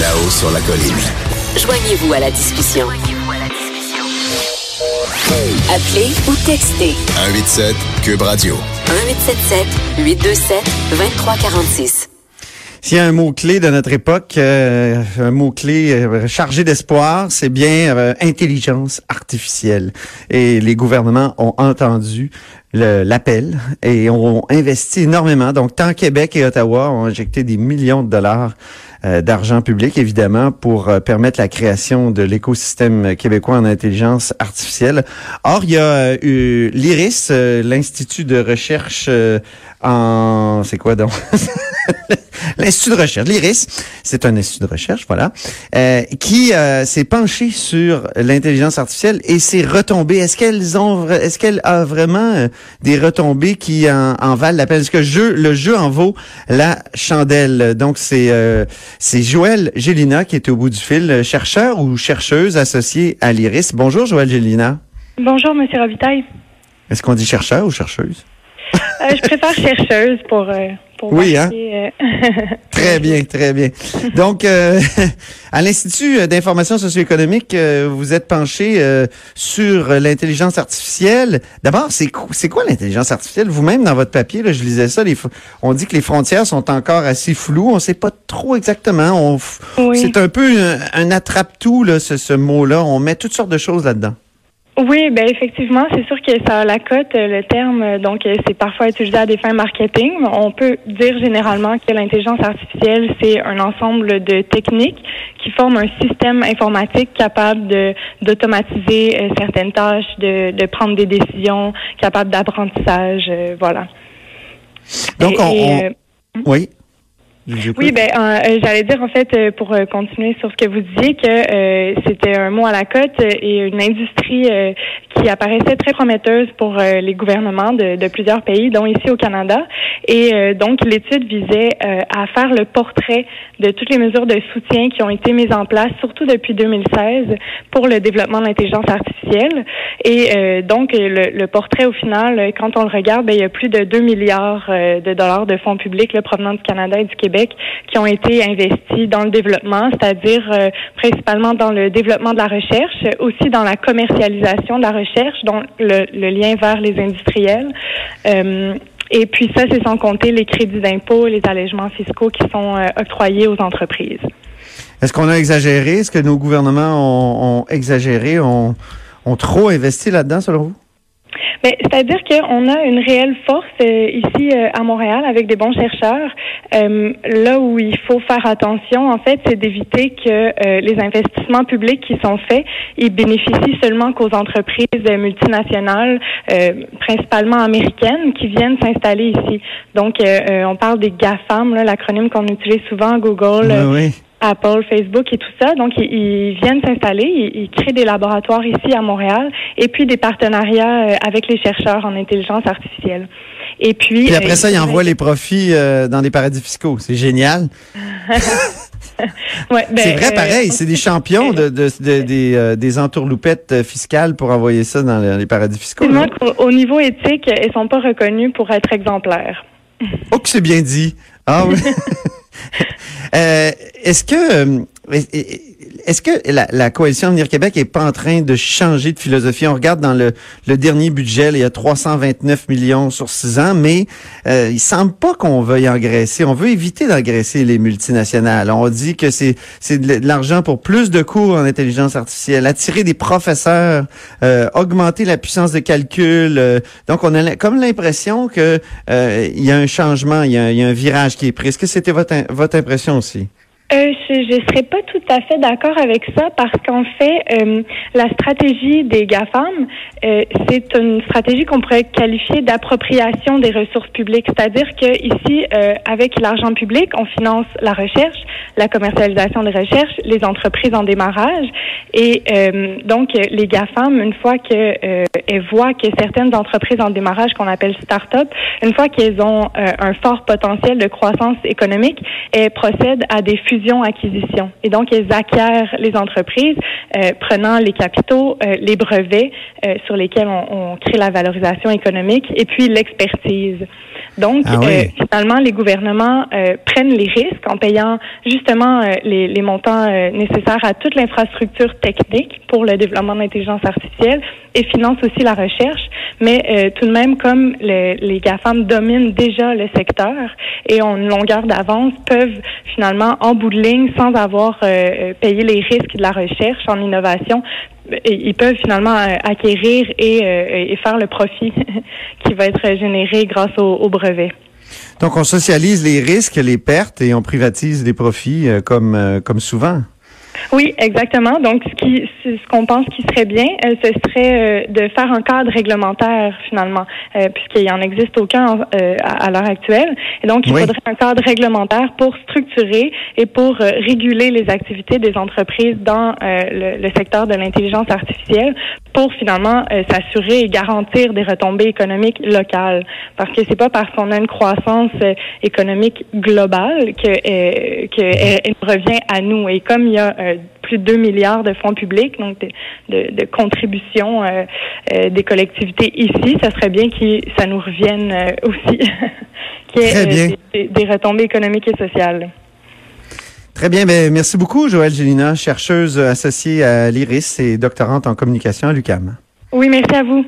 Là-haut sur la colline. Joignez-vous à la discussion. Appelez ou textez 187 Cube Radio. 1877 827 2346. S'il y a un mot-clé de notre époque, euh, un mot-clé euh, chargé d'espoir, c'est bien euh, intelligence artificielle. Et les gouvernements ont entendu l'appel et ont investi énormément. Donc, tant Québec et Ottawa ont injecté des millions de dollars d'argent public, évidemment, pour permettre la création de l'écosystème québécois en intelligence artificielle. Or, il y a eu l'IRIS, l'Institut de recherche en... C'est quoi donc? l'Institut de recherche, l'IRIS, c'est un institut de recherche, voilà, euh, qui euh, s'est penché sur l'intelligence artificielle et ses retombées. Est-ce qu'elles ont, est-ce qu'elle a vraiment euh, des retombées qui en, en valent la peine? Est-ce que le jeu, le jeu en vaut la chandelle? Donc c'est c'est Joël Gélina qui est au bout du fil, chercheur ou chercheuse associée à l'IRIS. Bonjour Joël Gélina. Bonjour Monsieur Robitaille. Est-ce qu'on dit chercheur ou chercheuse? Je préfère chercheuse pour oui, hein? Euh, très bien, très bien. Donc, euh, à l'Institut d'information socio-économique, euh, vous êtes penché sur l'intelligence artificielle. D'abord, c'est c'est quoi l'intelligence artificielle? Vous-même, dans votre papier, là, je lisais ça, on dit que les frontières sont encore assez floues. On ne sait pas trop exactement. C'est un peu un, attrape-tout, ce, ce mot-là. On met toutes sortes de choses là-dedans. Oui, ben effectivement, c'est sûr que ça a la cote, le terme, donc euh, c'est parfois utilisé à des fins marketing. On peut dire généralement que l'intelligence artificielle, c'est un ensemble de techniques qui forment un système informatique capable de d'automatiser euh, certaines tâches, de, de prendre des décisions, capable d'apprentissage, euh, voilà. Donc, on, oui. Oui, ben euh, j'allais dire en fait euh, pour euh, continuer sur ce que vous disiez que c'était un mot à la cote et une industrie qui apparaissait très prometteuse pour les gouvernements de, de, plusieurs pays, dont ici au Canada. Et donc l'étude visait à faire le portrait de toutes les mesures de soutien qui ont été mises en place, surtout depuis 2016, pour le développement de l'intelligence artificielle. Et donc le, le, portrait au final, quand on le regarde, ben, il y a plus de 2 milliards de dollars de fonds publics là, provenant du Canada et du Québec qui ont été investis dans le développement, c'est-à-dire euh, principalement dans le développement de la recherche, aussi dans la commercialisation de la recherche, dont le, lien vers les industriels. Euh, et puis ça, c'est sans compter les crédits d'impôt, les allègements fiscaux qui sont euh, octroyés aux entreprises. Est-ce qu'on a exagéré? Est-ce que nos gouvernements ont, exagéré, ont trop investi là-dedans, selon vous? Ben, c'est-à-dire qu'on a une réelle force euh, ici euh, à Montréal avec des bons chercheurs. Euh, là où il faut faire attention, en fait, c'est d'éviter que les investissements publics qui sont faits, ils bénéficient seulement qu'aux entreprises multinationales, principalement américaines, qui viennent s'installer ici. Donc, on parle des GAFAM, l'acronyme qu'on utilise souvent, Google, oui. Apple, Facebook et tout ça. Donc, ils, viennent s'installer, ils, créent des laboratoires ici à Montréal et puis des partenariats euh, avec les chercheurs en intelligence artificielle. Et puis, puis après euh, ça, ils envoient les profits euh, dans des paradis fiscaux. C'est génial. ouais, ben, c'est vrai, pareil. c'est des champions de, des, des entourloupettes fiscales pour envoyer ça dans les paradis fiscaux. Au, au niveau éthique, ils sont pas reconnus pour être exemplaires. Oh, que c'est bien dit. Ah oui. Euh, est-ce que euh, est-ce que la, la coalition Avenir Québec est pas en train de changer de philosophie? On regarde dans le, le dernier budget, il y a 329 millions sur six ans, mais euh, il semble pas qu'on veuille engraisser. On veut éviter d'engraisser les multinationales. On dit que c'est c'est de l'argent pour plus de cours en intelligence artificielle, attirer des professeurs, euh, augmenter la puissance de calcul. Euh, donc, on a comme l'impression que euh, il y a un changement, il y a, il y a un virage qui est pris. Est-ce que c'était votre, votre impression aussi? Euh, je ne serais pas tout à fait d'accord avec ça parce qu'en fait, euh, la stratégie des GAFAM, euh, c'est une stratégie qu'on pourrait qualifier d'appropriation des ressources publiques. C'est-à-dire que ici, euh, avec l'argent public, on finance la recherche, la commercialisation des recherches, les entreprises en démarrage. Et euh, donc, les GAFAM, une fois qu'elles voient que certaines entreprises en démarrage qu'on appelle start-up, une fois qu'elles ont un fort potentiel de croissance économique, elles procèdent à des fusions acquisition Et donc, ils acquièrent les entreprises, euh, prenant les capitaux, euh, les brevets euh, sur lesquels on, on, crée la valorisation économique et puis l'expertise. Donc, ah finalement, les gouvernements prennent les risques en payant justement les, les, montants nécessaires à toute l'infrastructure technique pour le développement de l'intelligence artificielle et financent aussi la recherche. Mais tout de même, comme le, les GAFAM dominent déjà le secteur et ont une longueur d'avance, peuvent finalement en bout de ligne sans avoir euh, euh, payé les risques de la recherche en innovation. Ils peuvent finalement euh, acquérir et, faire le profit qui va être généré grâce au, au brevet. Donc, on socialise les risques, les pertes et on privatise les profits comme, comme souvent. Oui, exactement. Donc, ce qui, ce qu'on pense qui serait bien, euh, ce serait euh, de faire un cadre réglementaire finalement, euh, puisqu'il n'y en existe aucun à, l'heure actuelle. Et donc, il faudrait un cadre réglementaire pour structurer et pour réguler les activités des entreprises dans le, le, secteur de l'intelligence artificielle, pour finalement s'assurer et garantir des retombées économiques locales. Parce que c'est pas parce qu'on a une croissance économique globale que qu'elle revient à nous. Et comme il y a euh, plus de 2 milliards de fonds publics, donc de, de, contributions euh, euh, des collectivités ici. Ça serait bien que ça nous revienne aussi, qu'il y ait des, des, retombées économiques et sociales. Très bien, ben, merci beaucoup, Joëlle Gélina, chercheuse associée à l'IRIS et doctorante en communication à l'UCAM. Oui, merci à vous.